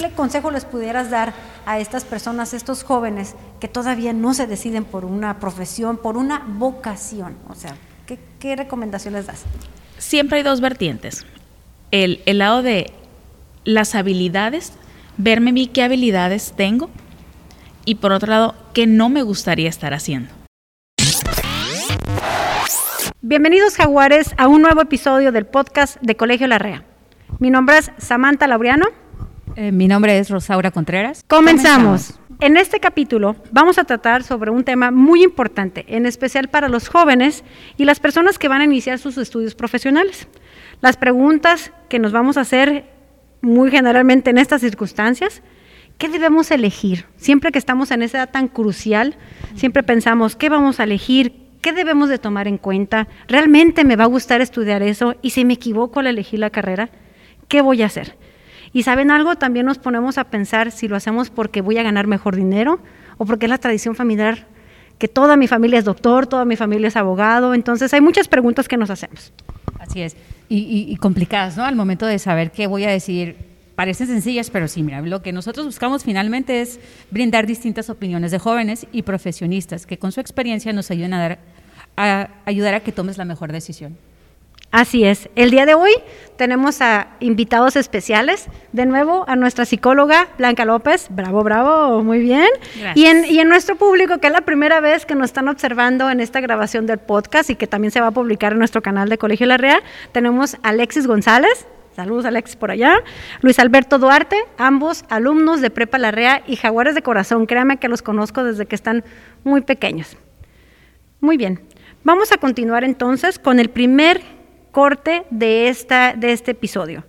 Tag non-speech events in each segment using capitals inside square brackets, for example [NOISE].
¿qué le consejo les pudieras dar a estas personas, estos jóvenes que todavía no se deciden por una profesión, por una vocación? O sea, ¿qué, qué recomendación les das? Siempre hay dos vertientes. El, el lado de las habilidades, verme mí qué habilidades tengo y por otro lado, qué no me gustaría estar haciendo. Bienvenidos jaguares a un nuevo episodio del podcast de Colegio La Rea. Mi nombre es Samantha Laureano. Eh, mi nombre es Rosaura Contreras. Comenzamos. En este capítulo vamos a tratar sobre un tema muy importante, en especial para los jóvenes y las personas que van a iniciar sus estudios profesionales. Las preguntas que nos vamos a hacer muy generalmente en estas circunstancias, ¿qué debemos elegir? Siempre que estamos en esa edad tan crucial, siempre pensamos, ¿qué vamos a elegir? ¿Qué debemos de tomar en cuenta? ¿Realmente me va a gustar estudiar eso? ¿Y si me equivoco al elegir la carrera? ¿Qué voy a hacer? Y saben algo, también nos ponemos a pensar si lo hacemos porque voy a ganar mejor dinero o porque es la tradición familiar, que toda mi familia es doctor, toda mi familia es abogado. Entonces hay muchas preguntas que nos hacemos. Así es. Y, complicadas, ¿no? Al momento de saber qué voy a decir, parecen sencillas, pero sí, mira, lo que nosotros buscamos finalmente es brindar distintas opiniones de jóvenes y profesionistas que con su experiencia nos ayuden a, dar, a ayudar a que tomes la mejor decisión. Así es. El día de hoy tenemos a invitados especiales. De nuevo a nuestra psicóloga Blanca López. Bravo, bravo, muy bien. Y en, y en, nuestro público, que es la primera vez que nos están observando en esta grabación del podcast y que también se va a publicar en nuestro canal de Colegio La Real, tenemos a Alexis González. Saludos Alexis por allá. Luis Alberto Duarte, ambos alumnos de Prepa Larrea y Jaguares de Corazón. Créanme que los conozco desde que están muy pequeños. Muy bien. Vamos a continuar entonces con el primer corte de, esta, de este episodio,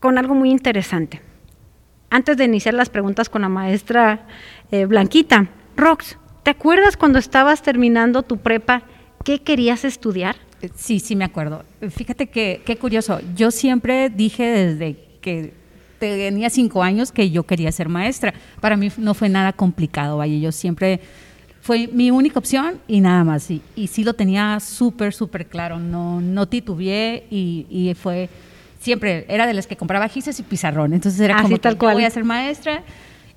con algo muy interesante. Antes de iniciar las preguntas con la maestra eh, Blanquita, Rox, ¿te acuerdas cuando estabas terminando tu prepa qué querías estudiar? Sí, sí me acuerdo. Fíjate que qué curioso. Yo siempre dije desde que tenía cinco años que yo quería ser maestra. Para mí no fue nada complicado, vaya. Yo siempre fue mi única opción y nada más. Y, y sí lo tenía súper, súper claro. No, no titubeé y, y, fue siempre, era de las que compraba gises y pizarrón. Entonces era Así como tal que cual. voy a ser maestra.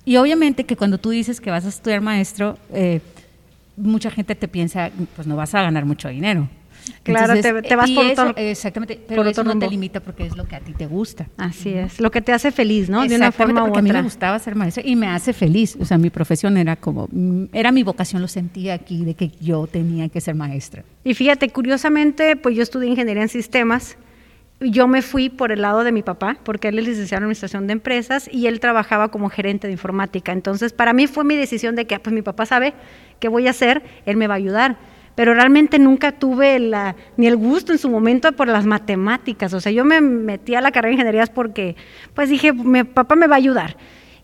Y obviamente que cuando tú dices que vas a estudiar maestro, eh, mucha gente te piensa, pues no vas a ganar mucho dinero. Claro, Entonces, te, te, vas por eso, otro Exactamente, pero por eso no te limita porque es lo que a ti te gusta. Así es, lo que te hace feliz, ¿no? De una forma u porque a mí otra. me gustaba ser maestra y me hace feliz. O sea, mi profesión era como, mm, era mi vocación, lo sentía aquí, de que yo tenía que ser maestra. Y fíjate, curiosamente, pues yo estudié ingeniería en sistemas. y Yo me fui por el lado de mi papá, porque él es licenciado en administración de empresas y él trabajaba como gerente de informática. Entonces, para mí fue mi decisión de que, pues mi papá sabe qué voy a hacer, él me va a ayudar. Pero realmente nunca tuve la, ni el gusto en su momento por las matemáticas. O sea, yo me metí a la carrera de ingenierías porque, pues dije, mi papá me va a ayudar.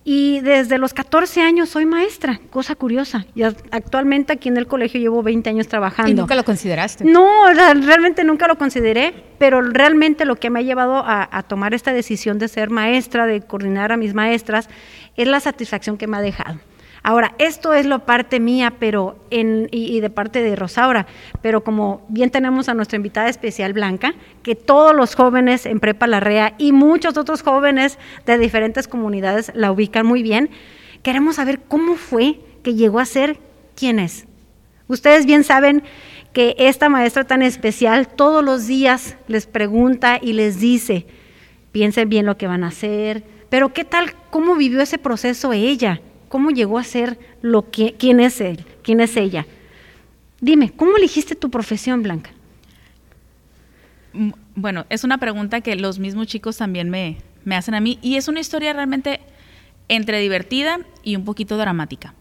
Y desde los 14 años soy maestra, cosa curiosa. Y actualmente aquí en el colegio llevo 20 años trabajando. ¿Y nunca lo consideraste? No, realmente nunca lo consideré, pero realmente lo que me ha llevado a, a, tomar esta decisión de ser maestra, de coordinar a mis maestras, es la satisfacción que me ha dejado. Ahora, esto es la parte mía, pero en, y, y, de parte de Rosaura, pero como bien tenemos a nuestra invitada especial Blanca, que todos los jóvenes en Prepa Larrea y muchos otros jóvenes de diferentes comunidades la ubican muy bien, queremos saber cómo fue que llegó a ser quien es. Ustedes bien saben que esta maestra tan especial todos los días les pregunta y les dice, piensen bien lo que van a hacer, pero ¿qué tal? ¿Cómo vivió ese proceso ella? ¿Cómo llegó a ser lo que, quién es él, quién es ella? Dime, ¿cómo elegiste tu profesión, Blanca? Bueno, es una pregunta que los mismos chicos también me, me hacen a mí y es una historia realmente entre divertida y un poquito dramática.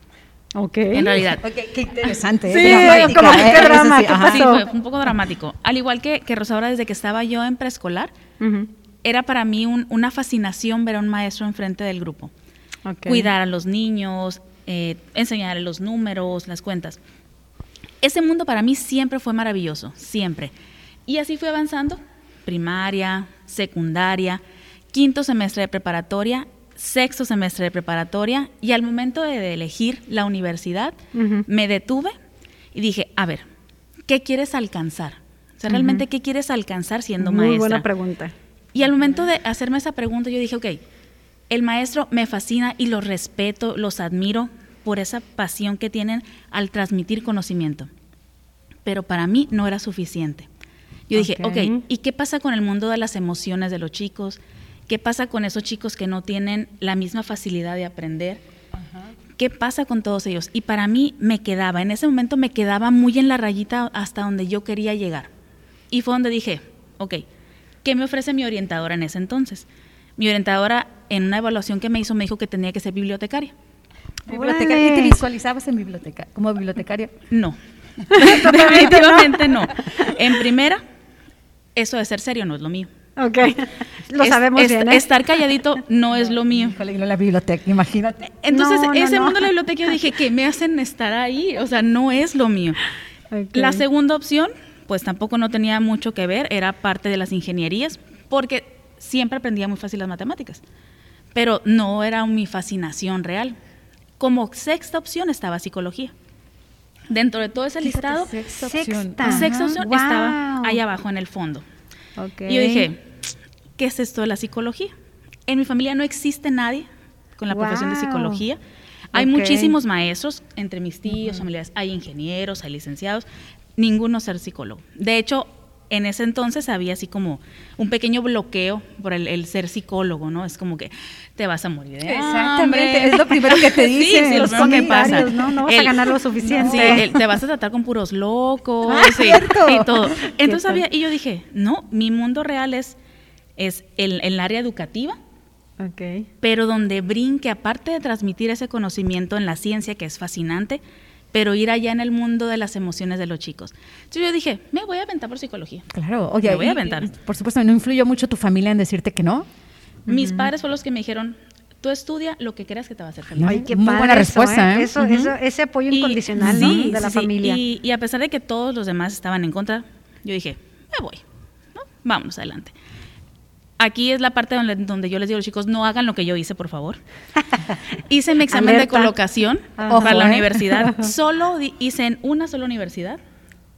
Ok. En realidad. Okay, qué interesante. Sí, ¿eh? como que qué drama, ¿qué pasó? Sí, fue, fue, un poco dramático. Al igual que, que Rosaura, desde que estaba yo en preescolar, uh -huh. era para mí un, una fascinación ver a un maestro enfrente del grupo. Okay. Cuidar a los niños, eh, enseñarles los números, las cuentas. Ese mundo para mí siempre fue maravilloso, siempre. Y así fui avanzando, primaria, secundaria, quinto semestre de preparatoria, sexto semestre de preparatoria, y al momento de, elegir la universidad, uh -huh. me detuve y dije, a ver, ¿qué quieres alcanzar? O sea, realmente, uh -huh. ¿qué quieres alcanzar siendo Muy maestra? buena pregunta. Y al momento de hacerme esa pregunta, yo dije, ok, El maestro me fascina y los respeto, los admiro por esa pasión que tienen al transmitir conocimiento. Pero para mí no era suficiente. Yo dije, ok, ¿y qué pasa con el mundo de las emociones de los chicos? ¿Qué pasa con esos chicos que no tienen la misma facilidad de aprender? ¿Qué pasa con todos ellos? Y para mí me quedaba, en ese momento me quedaba muy en la rayita hasta donde yo quería llegar. Y fue donde dije, ok, ¿qué me ofrece mi orientadora en ese entonces? Mi orientadora en una evaluación que me hizo me dijo que tenía que ser bibliotecaria. ¿Bibliotecaria? ¿Y te visualizabas en biblioteca, como bibliotecaria? No, [LAUGHS] definitivamente no. [LAUGHS] En primera, eso de ser serio no es lo mío. Ok, lo sabemos bien. ¿eh? Estar calladito no es lo mío. la biblioteca, imagínate. Entonces, ese mundo de la biblioteca yo dije, ¿qué me hacen estar ahí? O sea, no es lo mío. La segunda opción, pues tampoco no tenía mucho que ver, era parte de las ingenierías, porque siempre aprendía muy fácil las matemáticas, pero no era mi fascinación real. Como sexta opción estaba psicología. Dentro de todo ese listado, sexta opción, sexta opción estaba ahí abajo en el fondo. Y yo dije, ¿qué es esto de la psicología? En mi familia no existe nadie con la profesión de psicología. Hay muchísimos maestros, entre mis tíos, familiares, hay ingenieros, hay licenciados, ninguno ser psicólogo. De hecho, en ese entonces había así como un pequeño bloqueo por el, ser psicólogo, ¿no? Es como que te vas a morir. Exactamente, es lo primero que te [LAUGHS] dicen. sí, los que pasa. ¿no? no vas a ganar lo [LAUGHS] suficiente. Sí, te vas a tratar con puros locos ah, y todo. [LAUGHS] Entonces había, y yo dije, no, mi mundo real es, es el, el área educativa, okay. pero donde brinque, aparte de transmitir ese conocimiento en la ciencia que es fascinante, pero ir allá en el mundo de las emociones de los chicos. Entonces yo dije, me voy a aventar por psicología. Claro, oye, me voy a aventar. por supuesto, ¿no influyó mucho tu familia en decirte que no? Mis padres fueron los que me dijeron, tú estudia lo que creas que te va a hacer feliz. Ay, qué Muy buena respuesta. ¿eh? Eso, eso, ese apoyo incondicional de la familia. Y, a pesar de que todos los demás estaban en contra, yo dije, me voy, ¿no? Vámonos adelante. Aquí es la parte donde, donde, yo les digo a los chicos, no hagan lo que yo hice, por favor. [LAUGHS] hice mi examen de colocación para la ¿eh? universidad. [LAUGHS] Solo hice en una sola universidad,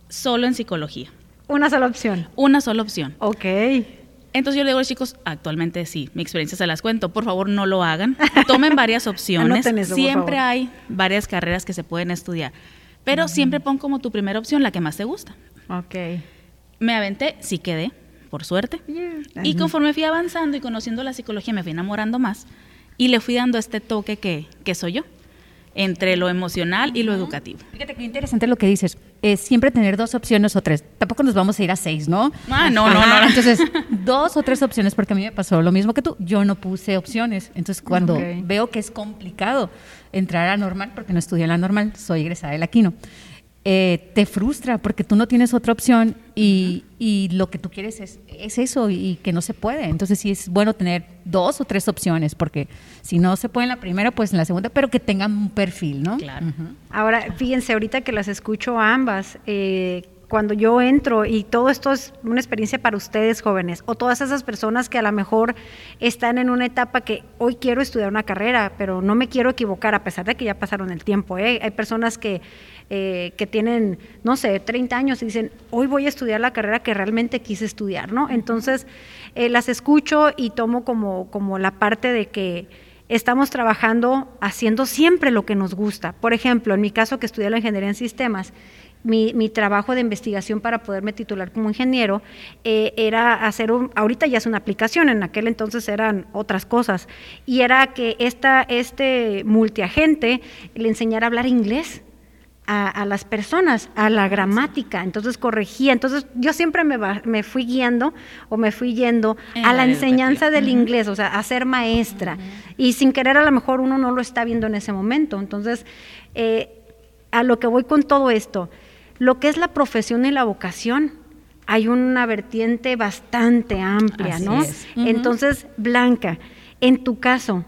solo en psicología. Una sola opción. Una sola opción. Ok. Entonces yo le digo a los chicos, actualmente sí, mi experiencia se las cuento, por favor no lo hagan. Tomen varias [LAUGHS] opciones. siempre hay varias carreras que se pueden estudiar, pero siempre pon como tu primera opción la que más te gusta. Ok. Me aventé, sí quedé por suerte. Y conforme fui avanzando y conociendo la psicología, me fui enamorando más y le fui dando este toque que, que soy yo entre lo emocional y lo educativo. Fíjate qué interesante lo que dices. Es siempre tener dos opciones o tres. Tampoco nos vamos a ir a seis, ¿no? Ah, no, no, no. Entonces, dos o tres opciones, porque a mí me pasó lo mismo que tú. Yo no puse opciones. Entonces, cuando veo que es complicado entrar a normal, porque no estudié en la normal, soy egresada del Aquino. Eh, te frustra porque tú no tienes otra opción y, y lo que tú quieres es, es, eso y que no se puede. Entonces sí es bueno tener dos o tres opciones porque si no se puede en la primera, pues en la segunda, pero que tengan un perfil, ¿no? Claro. Ahora, fíjense, ahorita que las escucho ambas, eh, cuando yo entro y todo esto es una experiencia para ustedes jóvenes o todas esas personas que a lo mejor están en una etapa que hoy quiero estudiar una carrera, pero no me quiero equivocar a pesar de que ya pasaron el tiempo. ¿eh? Hay personas que, eh, que tienen, no sé, 30 años y dicen, hoy voy a estudiar la carrera que realmente quise estudiar, ¿no? Entonces, eh, las escucho y tomo como, como la parte de que estamos trabajando haciendo siempre lo que nos gusta. Por ejemplo, en mi caso que estudié la ingeniería en sistemas, mi, trabajo de investigación para poderme titular como ingeniero eh, era hacer un, ahorita ya es una aplicación, en aquel entonces eran otras cosas, y era que esta, este multiagente le enseñara a hablar inglés. A, las personas, a la gramática, entonces corregía, entonces yo siempre me, me fui guiando o me fui yendo a la, enseñanza del inglés, o sea, a ser maestra, y sin querer a lo mejor uno no lo está viendo en ese momento, entonces eh, a lo que voy con todo esto, lo que es la profesión y la vocación, hay una vertiente bastante amplia, ¿no? Entonces, Blanca, en tu caso,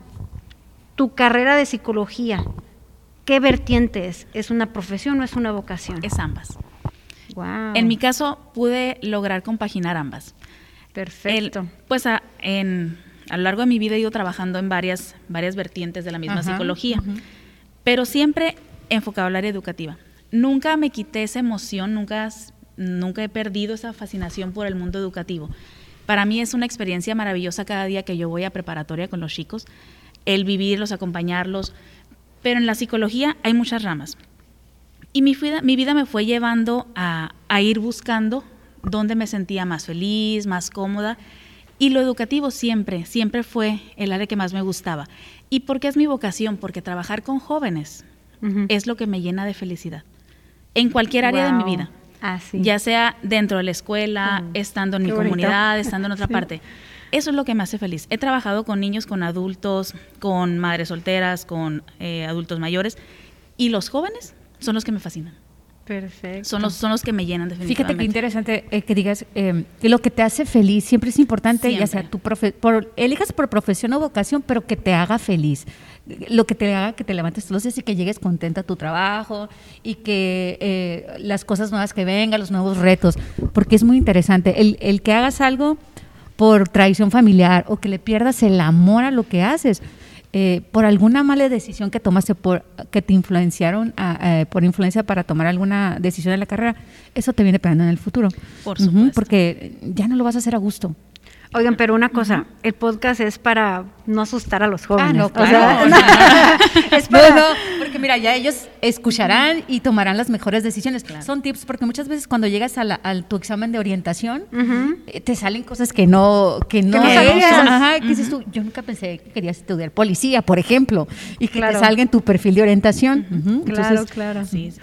tu carrera de psicología, ¿qué vertiente es? ¿Es una profesión o es una vocación? Es ambas. Wow. En mi caso, pude lograr compaginar ambas. Perfecto. pues a, en, a lo largo de mi vida he ido trabajando en varias, varias vertientes de la misma psicología, pero siempre enfocado al área educativa nunca me quité esa emoción, nunca, nunca he perdido esa fascinación por el mundo educativo. Para mí es una experiencia maravillosa cada día que yo voy a preparatoria con los chicos, el vivirlos, acompañarlos. Pero en la psicología hay muchas ramas. Y mi vida, mi vida me fue llevando a, a ir buscando dónde me sentía más feliz, más cómoda. Y lo educativo siempre, siempre fue el área que más me gustaba. ¿Y por qué es mi vocación? Porque trabajar con jóvenes es lo que me llena de felicidad. En cualquier área de mi vida. Ah, ya sea dentro de la escuela, estando en mi comunidad, estando en [LAUGHS] otra parte. Eso es lo que me hace feliz. He trabajado con niños, con adultos, con madres solteras, con eh, adultos mayores. Y los jóvenes son los que me fascinan. Perfecto. Son los, son los que me llenan definitivamente. Fíjate qué interesante eh, que digas eh, que lo que te hace feliz siempre es importante, ya sea tu profe por, elijas por profesión o vocación, pero que te haga feliz. Lo que te haga que te levantes todos los días y que llegues contenta a tu trabajo y que eh, las cosas nuevas que vengan, los nuevos retos, porque es muy interesante. El, el que hagas algo por tradición familiar o que le pierdas el amor a lo que haces eh, por alguna mala decisión que tomaste, por, que te influenciaron eh, por influencia para tomar alguna decisión en la carrera, eso te viene pegando en el futuro. Por supuesto. porque ya no lo vas a hacer a gusto. Oigan, pero una cosa, el podcast es para no asustar a los jóvenes. Ah, no, claro. [LAUGHS] es para... porque mira, ya ellos escucharán y tomarán las mejores decisiones. Son tips porque muchas veces cuando llegas a, tu examen de orientación eh, te salen cosas que no que no, sabías. Ajá, ¿qué dices tú? Yo nunca pensé que querías estudiar policía, por ejemplo, y que te salga en tu perfil de orientación. Claro, claro.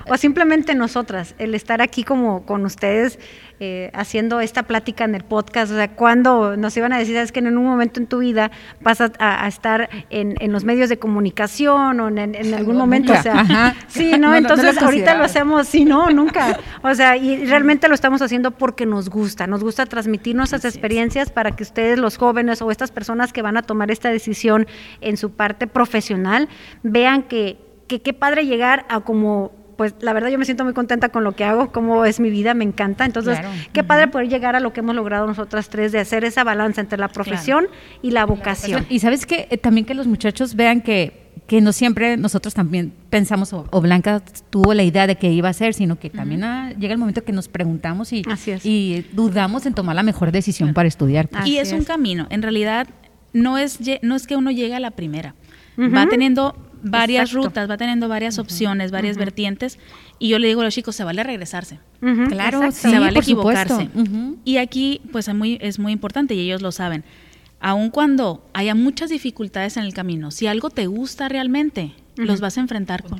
O simplemente nosotras, el estar aquí como con ustedes eh, haciendo esta plática en el podcast, o sea, cuando nos iban a decir, es que en un momento en tu vida vas a, estar en, los medios de comunicación o en, algún momento, o sea, sí, [LAUGHS] ¿no? Entonces ahorita lo hacemos, sí, no, nunca, [LAUGHS] o sea, y realmente lo estamos haciendo porque nos gusta, nos gusta transmitir nuestras experiencias para que ustedes, los jóvenes o estas personas que van a tomar esta decisión en su parte profesional, vean que qué padre llegar a como pues la verdad yo me siento muy contenta con lo que hago, cómo es mi vida, me encanta. Entonces, qué padre poder llegar a lo que hemos logrado nosotras tres, de hacer esa balanza entre la profesión y la vocación. Y sabes que eh, también que los muchachos vean que que no siempre nosotros también pensamos, o, Blanca tuvo la idea de que iba a ser, sino que también llega el momento que nos preguntamos y, y, dudamos en tomar la mejor decisión para estudiar. Y es, un camino, en realidad no es, no es que uno llegue a la primera, va teniendo varias rutas, va teniendo varias opciones, varias vertientes. Y yo le digo a los chicos, se vale regresarse. Claro, se vale equivocarse. Y aquí, pues es muy, es muy importante y ellos lo saben. Aun cuando haya muchas dificultades en el camino, si algo te gusta realmente, los vas a enfrentar con.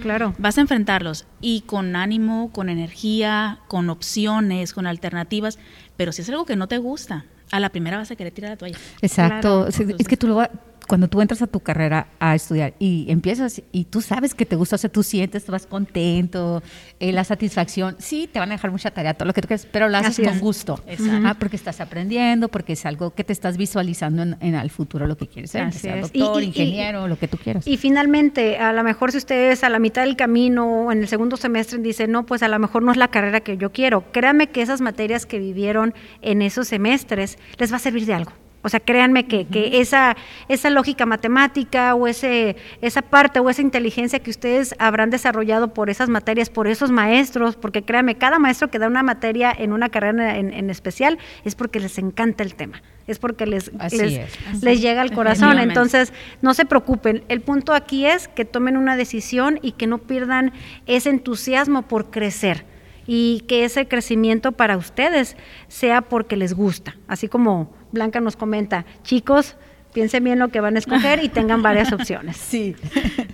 Claro. Vas a enfrentarlos y con ánimo, con energía, con opciones, con alternativas. Pero si es algo que no te gusta, a la primera vas a querer tirar la toalla. Exacto. es que tú lo, cuando tú entras a tu carrera a estudiar y empiezas y tú sabes que te gusta, o sea, tú sientes, tú vas contento, eh, la satisfacción, sí, te van a dejar mucha tarea, todo lo que tú quieras, pero lo haces con gusto, ah, porque estás aprendiendo, porque es algo que te estás visualizando en, el futuro, lo que quieres ser, sea doctor, ingeniero, lo que tú quieras. Y finalmente, a lo mejor si ustedes a la mitad del camino o en el segundo semestre dicen, no, pues a lo mejor no es la carrera que yo quiero, créanme que esas materias que vivieron en esos semestres les va a servir de algo. O sea, créanme que, que esa, esa lógica matemática o ese, esa parte o esa inteligencia que ustedes habrán desarrollado por esas materias, por esos maestros, porque créanme, cada maestro que da una materia en una carrera en, especial es porque les encanta el tema, es porque les, les, llega al corazón. Entonces, no se preocupen. El punto aquí es que tomen una decisión y que no pierdan ese entusiasmo por crecer y que ese crecimiento para ustedes sea porque les gusta, así como Blanca nos comenta, chicos, piensen bien lo que van a escoger y tengan varias opciones. Sí.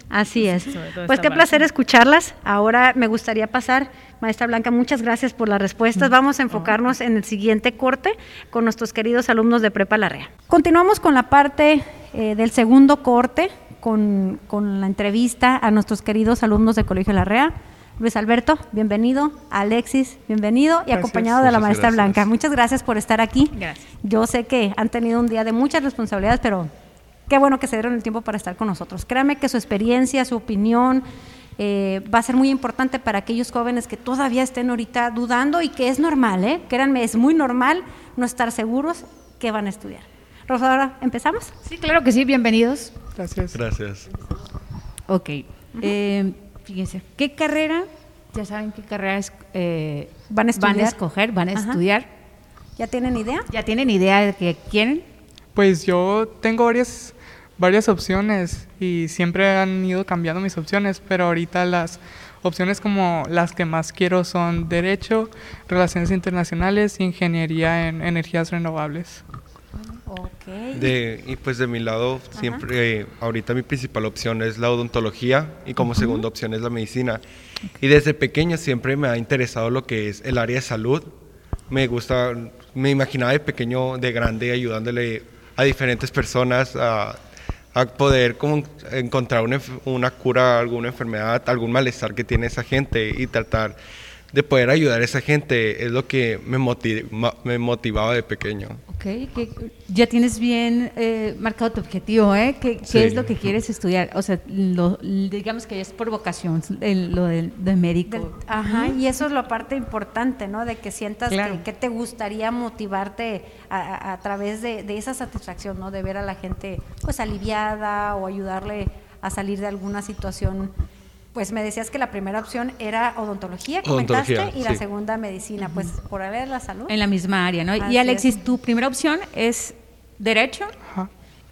Así es. Pues qué placer escucharlas. Ahora me gustaría pasar, maestra Blanca, muchas gracias por las respuestas. Vamos a enfocarnos en el siguiente corte con nuestros queridos alumnos de Prepa Larrea. Continuamos con la parte eh, del segundo corte, con, con la entrevista a nuestros queridos alumnos de Colegio Larrea. Luis Alberto, bienvenido. Alexis, bienvenido. Y acompañado de la maestra Blanca. Muchas gracias por estar aquí. Gracias. Yo sé que han tenido un día de muchas responsabilidades, pero qué bueno que se dieron el tiempo para estar con nosotros. Créame que su experiencia, su opinión, eh, va a ser muy importante para aquellos jóvenes que todavía estén ahorita dudando y que es normal, ¿eh? Créanme, es muy normal no estar seguros que van a estudiar. Rosadora, ¿empezamos? Sí, claro que sí, bienvenidos. Gracias. Gracias. Ok. Eh, fíjense, ¿qué carrera? Ya saben qué carrera eh, van, a escoger, van a estudiar. ¿Ya tienen idea? ¿Ya tienen idea de qué quieren? Pues yo tengo varias, varias opciones y siempre han ido cambiando mis opciones, pero ahorita las opciones como las que más quiero son Derecho, Relaciones Internacionales e Ingeniería en Energías Renovables. De, y pues de mi lado, siempre, ahorita mi principal opción es la odontología y como segunda opción es la medicina. Y desde pequeño siempre me ha interesado lo que es el área de salud. Me gusta, me imaginaba de pequeño, de grande, ayudándole a diferentes personas a, a poder como encontrar una, una cura a alguna enfermedad, algún malestar que tiene esa gente y tratar de poder ayudar a esa gente es lo que me, me motivaba de pequeño. Ok, ya tienes bien eh, marcado tu objetivo, ¿eh? ¿Qué, es lo que quieres estudiar? O sea, digamos que es por vocación, lo de, médico. ajá, y eso es la parte importante, ¿no? De que sientas que, te gustaría motivarte a, través de, de, esa satisfacción, ¿no? De ver a la gente pues aliviada o ayudarle a salir de alguna situación pues me decías que la primera opción era odontología, comentaste, y la segunda medicina, pues por haber la salud. En la misma área, ¿no? y Alexis, tu primera opción es derecho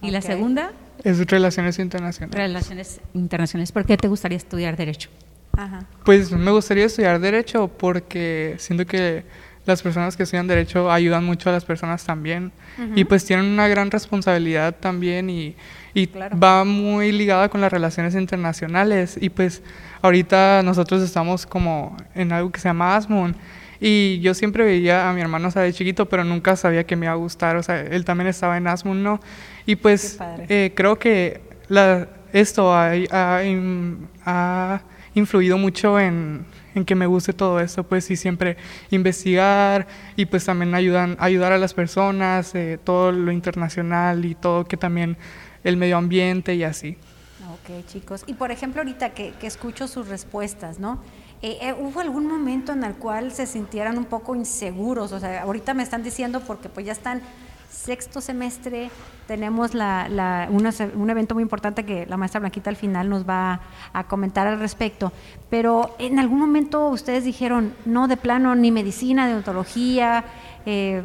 y la segunda es relaciones internacionales. Relaciones internacionales. ¿Por qué te gustaría estudiar derecho? Ajá. Pues me gustaría estudiar derecho porque siento que las personas que estudian derecho ayudan mucho a las personas también. Y pues tienen una gran responsabilidad también y y va muy ligada con las relaciones internacionales. Y pues ahorita nosotros estamos como en algo que se llama ASMUN y yo siempre veía a mi hermano o sea, de chiquito pero nunca sabía que me iba a gustar, o sea, él también estaba en ASMUN, ¿no? Y pues eh, creo que la, esto ha, ha, influido mucho en, en, que me guste todo esto, pues sí, siempre investigar y pues también ayudan, ayudar a las personas, eh, todo lo internacional y todo que también el medio ambiente y así. Ok, chicos. Y por ejemplo, ahorita que, escucho sus respuestas, ¿no? Eh, eh, ¿Hubo algún momento en el cual se sintieran un poco inseguros? O sea, ahorita me están diciendo porque pues ya están sexto semestre, tenemos la, un evento muy importante que la maestra Blanquita al final nos va a, comentar al respecto, pero en algún momento ustedes dijeron, no, de plano, ni medicina, de odontología, eh,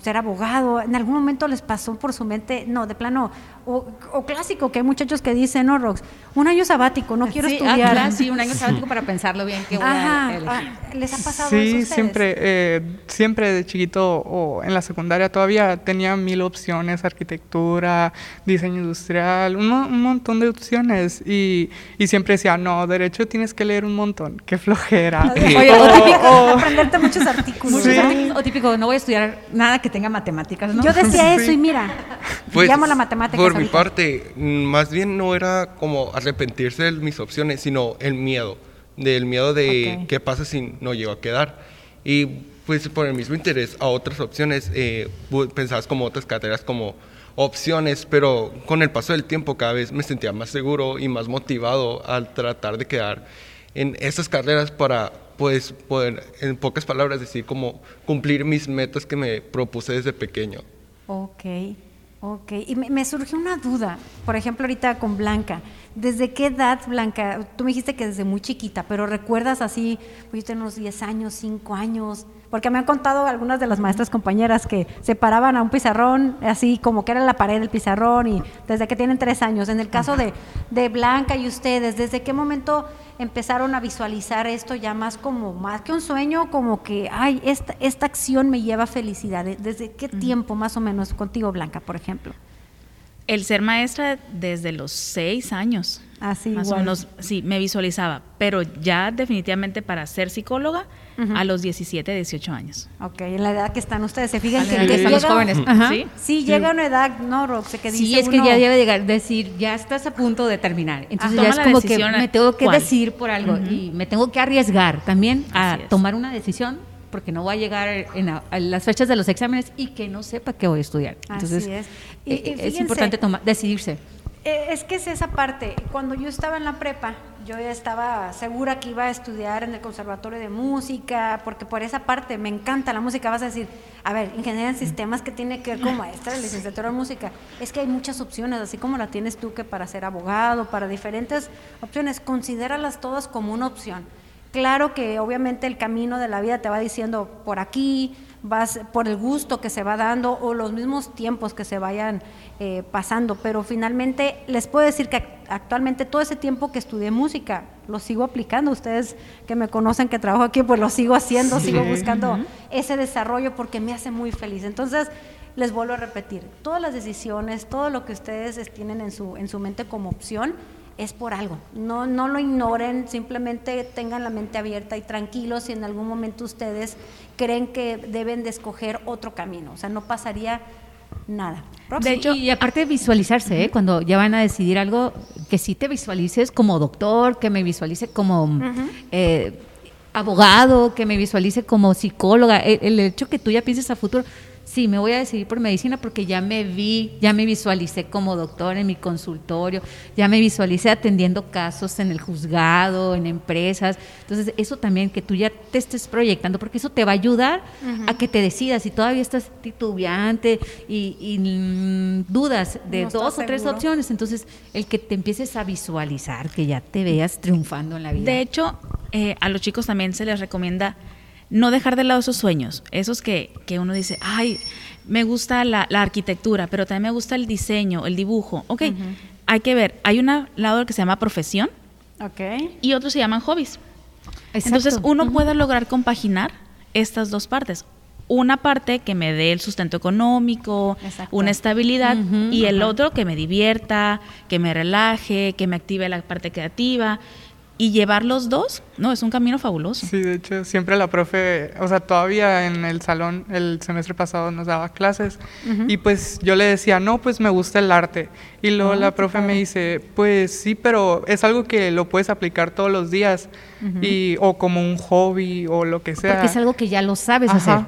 ser abogado, en algún momento les pasó por su mente, no, de plano, o, clásico, que hay muchachos que dicen, no, Rox, un año sabático, no quiero estudiar. Ah, sí, un año [LAUGHS] sabático para pensarlo bien. Que Ajá, ah, ¿Les ha pasado sí, eso Sí, siempre, eh, siempre de chiquito o en la secundaria todavía tenía mil opciones, arquitectura, diseño industrial, un, un montón de opciones y, y, siempre decía, no, derecho tienes que leer un montón, qué flojera. [LAUGHS] Oye, o, [LAUGHS] típico, aprenderte muchos artículos. O típico, no voy a estudiar nada que tenga matemáticas, ¿no? Yo decía [LAUGHS] eso y mira, pues, llamo la matemática. Por mi parte, mm, más bien no era como arrepentirse de mis opciones, sino el miedo, del miedo de qué pasa si no llego a quedar. Y pues por el mismo interés a otras opciones, eh, pensabas como otras carreras como opciones, pero con el paso del tiempo cada vez me sentía más seguro y más motivado al tratar de quedar en esas carreras para pues poder, en pocas palabras, decir como cumplir mis metas que me propuse desde pequeño. Ok. Ok, y me, surgió una duda, por ejemplo, ahorita con Blanca. ¿Desde qué edad, Blanca? Tú me dijiste que desde muy chiquita, pero ¿recuerdas así, pues yo tengo unos 10 años, 5 años? Porque me han contado algunas de las maestras compañeras que se paraban a un pizarrón, así como que era la pared del pizarrón, y desde que tienen 3 años. En el caso de, de Blanca y ustedes, ¿desde qué momento empezaron a visualizar esto ya más como, más que un sueño, como que, ay, esta, esta acción me lleva felicidad. ¿Desde qué tiempo más o menos contigo, Blanca, por ejemplo? El ser maestra desde los seis años. Así, más o menos, sí, me visualizaba, pero ya definitivamente para ser psicóloga a los 17, 18 años. Ok, en la edad que están ustedes, se fijan que, están los jóvenes. ¿Sí? sí, llega una edad, no, Rox, que dice Sí, es que ya debe llegar, decir, ya estás a punto de terminar. Entonces ya es como que me tengo que decir por algo y me tengo que arriesgar también a tomar una decisión porque no voy a llegar en a, las fechas de los exámenes y que no sepa qué voy a estudiar. Entonces, Así es. Eh, es importante decidirse. Eh, es que es esa parte. Cuando yo estaba en la prepa, yo ya estaba segura que iba a estudiar en el Conservatorio de Música, porque por esa parte me encanta la música. Vas a decir, a ver, ingeniería en sistemas, que tiene que ver con maestra [LAUGHS] de licenciatura en música? Es que hay muchas opciones, así como la tienes tú que para ser abogado, para diferentes opciones, considéralas todas como una opción. Claro que obviamente el camino de la vida te va diciendo por aquí, vas por el gusto que se va dando o los mismos tiempos que se vayan eh, pasando, pero finalmente les puedo decir que actualmente todo ese tiempo que estudié música lo sigo aplicando. Ustedes que me conocen que trabajo aquí, pues lo sigo haciendo, sigo buscando ese desarrollo porque me hace muy feliz. Entonces, les vuelvo a repetir, todas las decisiones, todo lo que ustedes tienen en su, en su mente como opción, es por algo. No, no lo ignoren, simplemente tengan la mente abierta y tranquilos si en algún momento ustedes creen que deben de escoger otro camino. O sea, no pasaría nada. De hecho, y aparte de visualizarse, ¿eh? cuando ya van a decidir algo, que sí te visualices como doctor, que me visualice como eh, abogado, que me visualice como psicóloga. el, hecho que tú ya pienses a futuro, sí, me voy a decidir por medicina porque ya me vi, ya me visualicé como doctor en mi consultorio, ya me visualicé atendiendo casos en el juzgado, en empresas. Entonces, eso también que tú ya te estés proyectando, porque eso te va a ayudar a que te decidas. Si todavía estás titubeante y, mm, dudas de dos o tres opciones, entonces el que te empieces a visualizar, que ya te veas triunfando en la vida. De hecho, eh, a los chicos también se les recomienda no dejar de lado esos sueños, esos que, que uno dice, ay, me gusta la, arquitectura, pero también me gusta el diseño, el dibujo. Ok, hay que ver, hay un lado que se llama profesión okay. y otros se llaman hobbies. Entonces uno puede lograr compaginar estas dos partes. Una parte que me dé el sustento económico, una estabilidad, y el otro que me divierta, que me relaje, que me active la parte creativa y llevar los dos, no, es un camino fabuloso. Sí, de hecho, siempre la profe, o sea, todavía en el salón el semestre pasado nos daba clases y pues yo le decía, no, pues me gusta el arte. Y luego ah, la profe me dice, pues sí, pero es algo que lo puedes aplicar todos los días y, o como un hobby o lo que sea. Porque es algo que ya lo sabes hacer.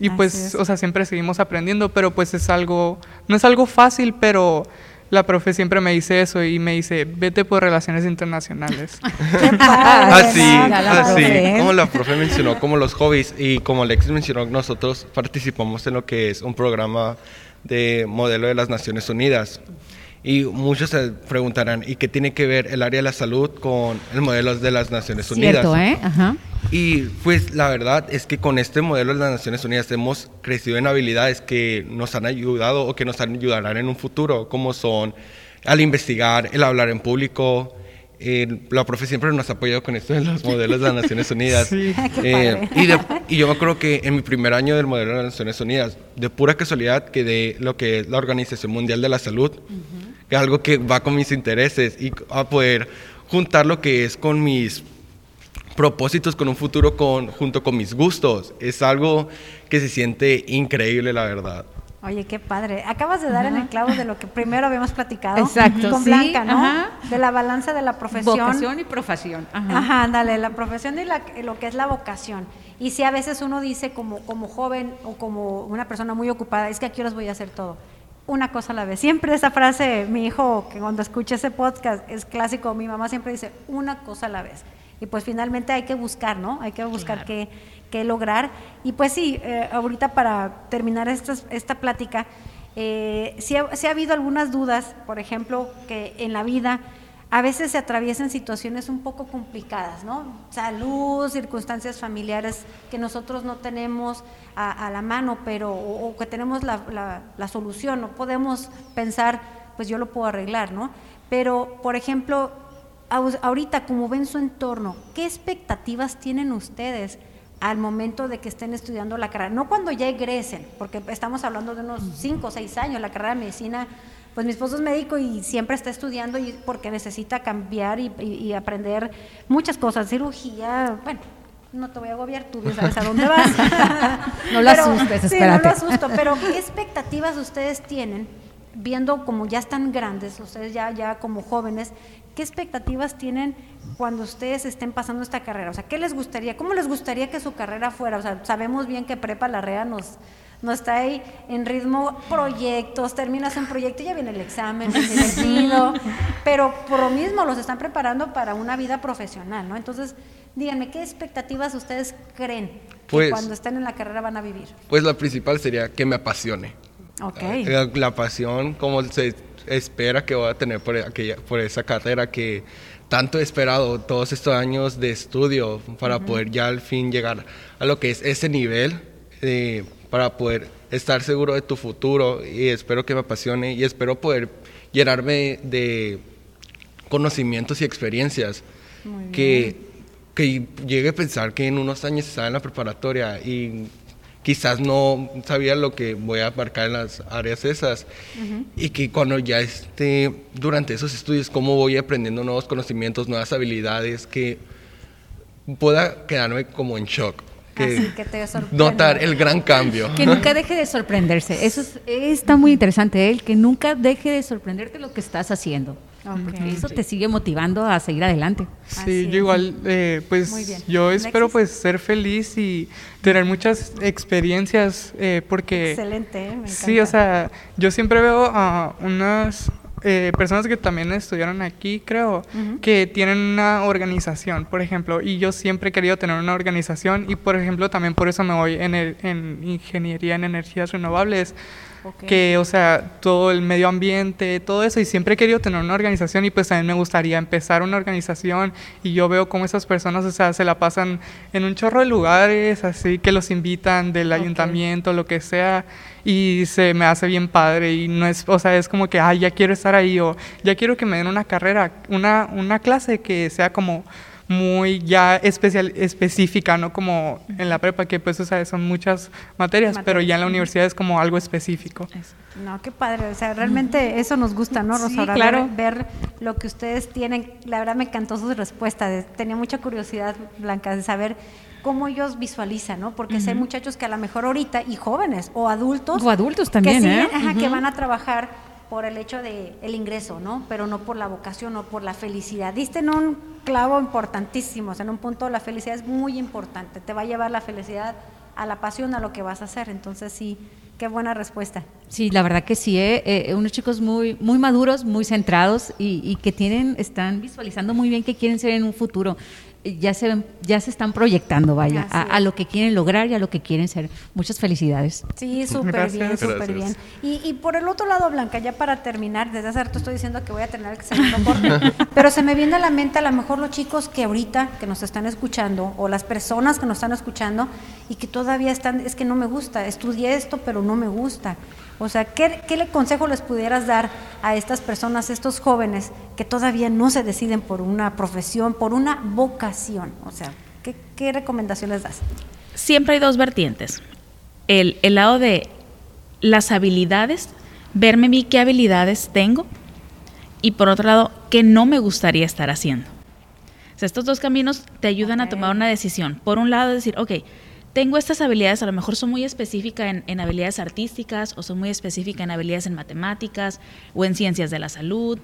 Y pues, o sea, siempre seguimos aprendiendo, pero pues es algo, no es algo fácil, pero la profe siempre me dice eso y me dice, vete por relaciones internacionales. [LAUGHS] así, así, como la profe mencionó, como los hobbies y como Alex mencionó, nosotros participamos en lo que es un programa de modelo de las Naciones Unidas. Y muchos se preguntarán, ¿y qué tiene que ver el área de la salud con el modelo de las Naciones Unidas? Cierto, ¿eh? Ajá. Y pues la verdad es que con este modelo de las Naciones Unidas hemos crecido en habilidades que nos han ayudado o que nos ayudarán en un futuro, como son al investigar, el hablar en público. la profe siempre nos ha apoyado con esto de los modelos de las Naciones Unidas. [LAUGHS] Sí. Eh, y, yo me acuerdo que en mi primer año del modelo de las Naciones Unidas, de pura casualidad, quedé lo que es la Organización Mundial de la Salud algo que va con mis intereses y a poder juntar lo que es con mis propósitos, con un futuro con, junto con mis gustos. Es algo que se siente increíble, la verdad. Oye, qué padre. Acabas de dar en el clavo de lo que primero habíamos platicado Exacto, con Blanca, ¿no? De la balanza de la profesión. Vocación y profesión. Ajá, dale, la profesión y lo que es la vocación. Y si a veces uno dice como, como joven o como una persona muy ocupada, es que aquí os voy a hacer todo una cosa a la vez. Siempre esa frase, mi hijo, que cuando escucha ese podcast, es clásico, mi mamá siempre dice, una cosa a la vez. Y pues finalmente hay que buscar, ¿no? Hay que buscar qué, lograr. Y pues sí, eh, ahorita para terminar esta, esta plática, eh, si ha, ha habido algunas dudas, por ejemplo, que en la vida a veces se atraviesan situaciones un poco complicadas, ¿no? Salud, circunstancias familiares que nosotros no tenemos a, la mano, pero o, que tenemos la, la, solución, no podemos pensar, pues yo lo puedo arreglar, ¿no? Pero, por ejemplo, ahorita como ven su entorno, ¿qué expectativas tienen ustedes al momento de que estén estudiando la carrera? No cuando ya egresen, porque estamos hablando de unos 5 o 6 años, la carrera de medicina pues mi esposo es médico y siempre está estudiando y porque necesita cambiar y, aprender muchas cosas, cirugía, bueno, no te voy a agobiar, tú sabes a dónde vas. [LAUGHS] no lo asustes, sí, no lo asusto, pero ¿qué expectativas ustedes tienen viendo como ya están grandes, ustedes ya, ya como jóvenes, qué expectativas tienen cuando ustedes estén pasando esta carrera? O sea, ¿qué les gustaría? ¿Cómo les gustaría que su carrera fuera? O sea, sabemos bien que Prepa La Rea nos no está ahí en ritmo proyectos, terminas un proyecto y ya viene el examen, el [LAUGHS] pero por lo mismo los están preparando para una vida profesional, ¿no? Entonces, díganme, ¿qué expectativas ustedes creen que pues cuando estén en la carrera van a vivir? Pues la principal sería que me apasione. Ok. La, pasión, como se espera que voy a tener por, aquella, por esa carrera que tanto he esperado todos estos años de estudio para poder ya al fin llegar a lo que es ese nivel eh, para poder estar seguro de tu futuro y espero que me apasione y espero poder llenarme de conocimientos y experiencias que, que llegue a pensar que en unos años estaba en la preparatoria y quizás no sabía lo que voy a abarcar en las áreas esas. Y que cuando ya esté durante esos estudios cómo voy aprendiendo nuevos conocimientos, nuevas habilidades que pueda quedarme como en shock. Que, notar el gran cambio. Que nunca deje de sorprenderse. Eso está muy interesante, ¿eh? que nunca deje de sorprenderte lo que estás haciendo. Eso te sigue motivando a seguir adelante. Sí, yo igual, eh, pues yo espero pues ser feliz y tener muchas experiencias eh, porque... Excelente, me Sí, o sea, yo siempre veo a unas eh, personas que también estudiaron aquí, creo, que tienen una organización, por ejemplo, y yo siempre he querido tener una organización y, por ejemplo, también por eso me voy en, el, en ingeniería en energías renovables que, o sea, todo el medio ambiente, todo eso, y siempre he querido tener una organización y pues también me gustaría empezar una organización y yo veo cómo esas personas, o sea, se la pasan en un chorro de lugares, así que los invitan del ayuntamiento, lo que sea, y se me hace bien padre y no es, o sea, es como que, ay, ya quiero estar ahí o ya quiero que me den una carrera, una, una clase que sea como muy ya especial, específica, no como en la prepa, que pues o sea, son muchas materias, pero ya en la universidad es como algo específico. No, qué padre, o sea, realmente eso nos gusta, ¿no, Rosaura? claro. Ver, lo que ustedes tienen, la verdad me encantó su respuesta, tenía mucha curiosidad, Blanca, de saber cómo ellos visualizan, ¿no? Porque hay muchachos que a lo mejor ahorita, y jóvenes, o adultos. O adultos también, que ¿eh? que van a trabajar por el hecho de el ingreso, ¿no? Pero no por la vocación o por la felicidad. Diste en un clavo importantísimo, en un punto la felicidad es muy importante, te va a llevar la felicidad a la pasión, a lo que vas a hacer. Entonces sí, qué buena respuesta. Sí, la verdad que sí, ¿eh? Eh, unos chicos muy, muy maduros, muy centrados y, y, que tienen, están visualizando muy bien qué quieren ser en un futuro ya se, ya se están proyectando, vaya, a, lo que quieren lograr y a lo que quieren ser. Muchas felicidades. Sí, súper bien, súper bien. Y, y, por el otro lado, Blanca, ya para terminar, desde hace rato estoy diciendo que voy a tener el segundo [LAUGHS] corte, pero se me viene a la mente a lo mejor los chicos que ahorita, que nos están escuchando, o las personas que nos están escuchando, y que todavía están, es que no me gusta, estudié esto, pero no me gusta. O sea, ¿qué, ¿qué, consejo les pudieras dar a estas personas, estos jóvenes que todavía no se deciden por una profesión, por una vocación? O sea, ¿qué, qué recomendaciones das? Siempre hay dos vertientes. El, el, lado de las habilidades, verme mí qué habilidades tengo, y por otro lado, qué no me gustaría estar haciendo. O sea, estos dos caminos te ayudan a tomar una decisión. Por un lado, decir, ok, tengo estas habilidades, a lo mejor son muy específicas en, habilidades artísticas o son muy específicas en habilidades en matemáticas o en ciencias de la salud,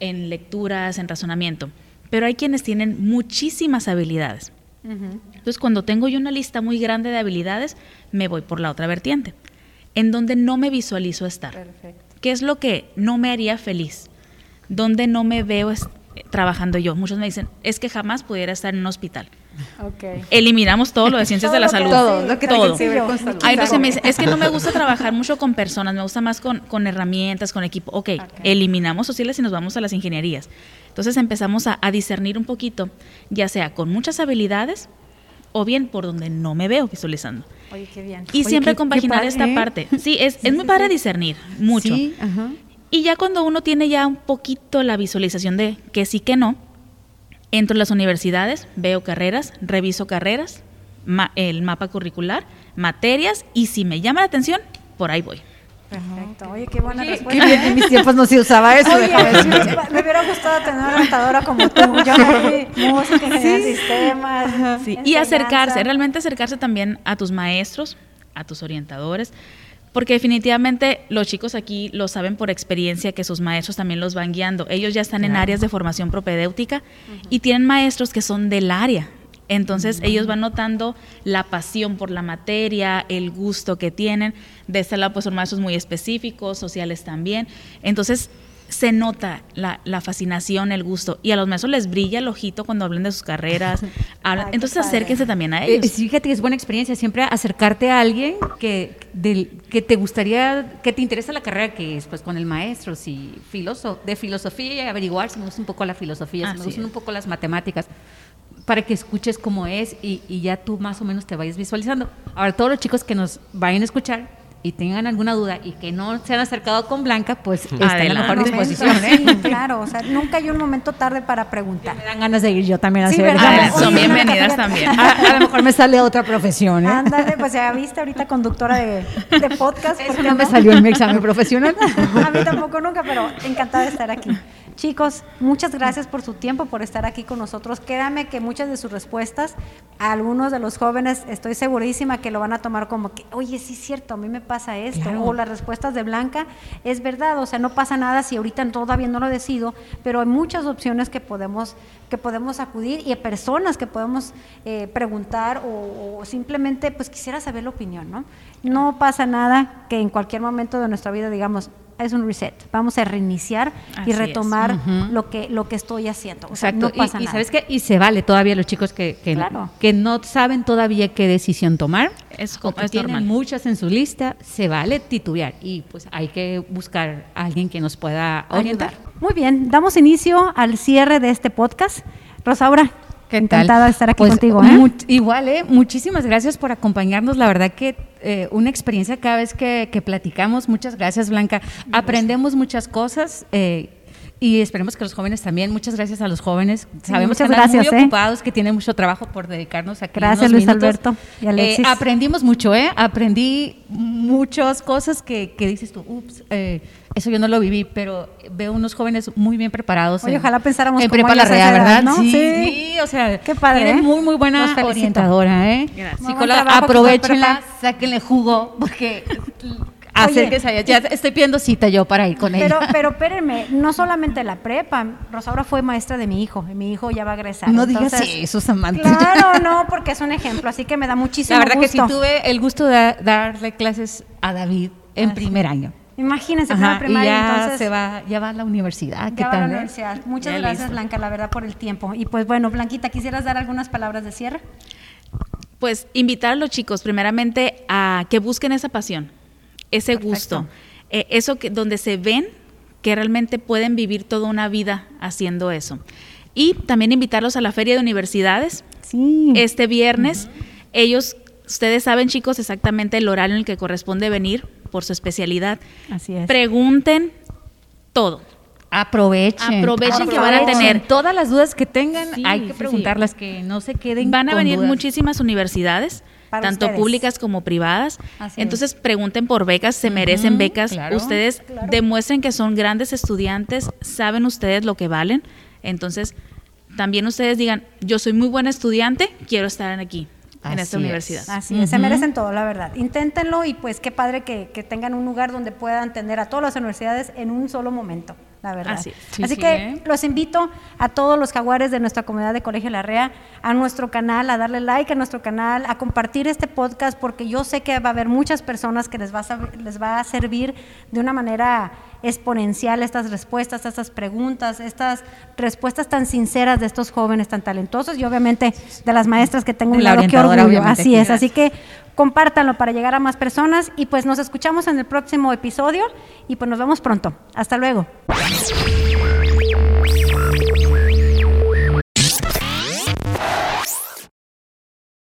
en lecturas, en razonamiento. Pero hay quienes tienen muchísimas habilidades. Entonces, cuando tengo yo una lista muy grande de habilidades, me voy por la otra vertiente, en donde no me visualizo estar. ¿Qué es lo que no me haría feliz? ¿Dónde no me veo trabajando yo? Muchos me dicen, es que jamás pudiera estar en un hospital. Eliminamos todo lo de ciencias de la salud. Todo, lo que todo. No se me dice, es que no me [LAUGHS] gusta trabajar mucho con personas, me gusta más con, con herramientas, con equipo. Ok, eliminamos sociales y nos vamos a las ingenierías. Entonces empezamos a, discernir un poquito, ya sea con muchas habilidades o bien por donde no me veo visualizando. Oye, qué bien. Y siempre compaginar esta ¿eh? parte. Sí, es, es muy padre discernir, mucho. Y ya cuando uno tiene ya un poquito la visualización de que sí, que no, Entro a las universidades, veo carreras, reviso carreras, el mapa curricular, materias y si me llama la atención, por ahí voy. Perfecto. Oye, qué buena respuesta. En mis tiempos no se usaba eso. Oye, me hubiera gustado tener una orientadora como tú. Yo música, ingeniería sistemas. Y acercarse, realmente acercarse también a tus maestros, a tus orientadores porque definitivamente los chicos aquí lo saben por experiencia que sus maestros también los van guiando. Ellos ya están en áreas de formación propedéutica y tienen maestros que son del área. Entonces ellos van notando la pasión por la materia, el gusto que tienen. De este lado pues son maestros muy específicos, sociales también. Entonces se nota la, la, fascinación, el gusto. Y a los maestros les brilla el ojito cuando hablan de sus carreras. [LAUGHS] entonces acérquense también a eh, ellos. fíjate que es buena experiencia siempre acercarte a alguien que, del, que te gustaría, que te interesa la carrera que es, pues con el maestro, si filoso, de filosofía y averiguar si me gusta un poco la filosofía, si me gustan un poco las matemáticas para que escuches cómo es y, y ya tú más o menos te vayas visualizando. Ahora, todos los chicos que nos vayan a escuchar, y tengan alguna duda y que no se han acercado con Blanca, pues está en la mejor disposición. ¿eh? Sí, claro, o sea, nunca hay un momento tarde para preguntar. Me dan ganas de ir yo también a sí, hacer. son bienvenidas también. A, lo mejor me sale otra profesión. ¿eh? Ándale, pues ya viste ahorita conductora de, de podcast. Eso no, me salió en mi examen profesional. [LAUGHS] a mí tampoco nunca, pero encantada de estar aquí. Chicos, muchas gracias por su tiempo, por estar aquí con nosotros. Créanme que muchas de sus respuestas, a algunos de los jóvenes, estoy segurísima que lo van a tomar como que, oye, sí es cierto, a mí me pasa esto. O las respuestas de Blanca, es verdad, o sea, no pasa nada si ahorita todavía no lo decido, pero hay muchas opciones que podemos, que podemos acudir y hay personas que podemos eh, preguntar o, o, simplemente, pues quisiera saber la opinión, ¿no? No pasa nada que en cualquier momento de nuestra vida digamos, es un reset. Vamos a reiniciar y retomar lo que lo que estoy haciendo. O sea, no pasa y, nada. sabes qué? Y se vale todavía los chicos que, que, no, que no saben todavía qué decisión tomar. Es, como que tienen muchas en su lista, se vale titubear y pues hay que buscar a alguien que nos pueda orientar. Muy bien, damos inicio al cierre de este podcast. Rosaura, Encantada de estar aquí pues, contigo. ¿eh? igual, ¿eh? muchísimas gracias por acompañarnos. La verdad que eh, una experiencia cada vez que, que, platicamos. Muchas gracias, Blanca. Aprendemos muchas cosas. Eh, y esperemos que los jóvenes también. Muchas gracias a los jóvenes. Sabemos que están muy ¿eh? ocupados, que tienen mucho trabajo por dedicarnos aquí. Gracias, Luis Alberto. Y Alexis. aprendimos mucho, ¿eh? Aprendí muchas cosas que, que dices tú, ups, eso yo no lo viví, pero veo unos jóvenes muy bien preparados. Oye, ojalá pensáramos en prepa la real, ¿verdad? ¿no? Sí, sí, o sea, qué padre. ¿eh? muy, muy buena orientadora, ¿eh? Gracias. Psicóloga, aprovechenla, sáquenle jugo, porque acérquense allá. Ya estoy pidiendo cita yo para ir con pero, ella. Pero [LAUGHS] espérenme, no solamente la prepa. Rosaura fue maestra de mi hijo. Mi hijo ya va a egresar. No digas eso, Samantha. Claro, [LAUGHS] no, porque es un ejemplo. Así que me da muchísimo gusto. La verdad que sí tuve el gusto de darle clases a David en primer año. Imagínense, Ajá, primaria, y ya entonces. Se va, ya va a la universidad. ¿Qué ya tal, va a eh? la universidad. Muchas ya gracias, listo. Blanca, la verdad, por el tiempo. Y pues bueno, Blanquita, ¿quisieras dar algunas palabras de cierre? Pues invitar a los chicos, primeramente, a que busquen esa pasión, ese Perfecto. gusto, eh, eso que donde se ven que realmente pueden vivir toda una vida haciendo eso. Y también invitarlos a la Feria de Universidades sí. este viernes. Uh -huh. Ellos, ustedes saben, chicos, exactamente el horario en el que corresponde venir por su especialidad. Así es. Pregunten todo. Aprovechen. Aprovechen, que van a tener. Todas las dudas que tengan, sí, hay que preguntarlas, sí, que no se queden. Van a venir dudas. muchísimas universidades, Para tanto ustedes. públicas como privadas. Así Entonces pregunten por becas, se merecen becas. claro, ustedes claro. demuestren que son grandes estudiantes, saben ustedes lo que valen. Entonces, también ustedes digan, yo soy muy buena estudiante, quiero estar aquí en esta universidad. es. Así es, se merecen todo, la verdad. Inténtenlo y pues qué padre que, que tengan un lugar donde puedan tener a todas las universidades en un solo momento, la verdad. Así es. Sí, Así sí, que ¿eh? los invito a todos los jaguares de nuestra comunidad de Colegio La Rea, a nuestro canal, a darle like a nuestro canal, a compartir este podcast, porque yo sé que va a haber muchas personas que les va a, les va a servir de una manera exponencial estas respuestas, estas preguntas, estas respuestas tan sinceras de estos jóvenes tan talentosos y obviamente de las maestras que tengo un La lado, qué orgullo. Así es, así que compártanlo para llegar a más personas y pues nos escuchamos en el próximo episodio y pues nos vemos pronto. Hasta luego.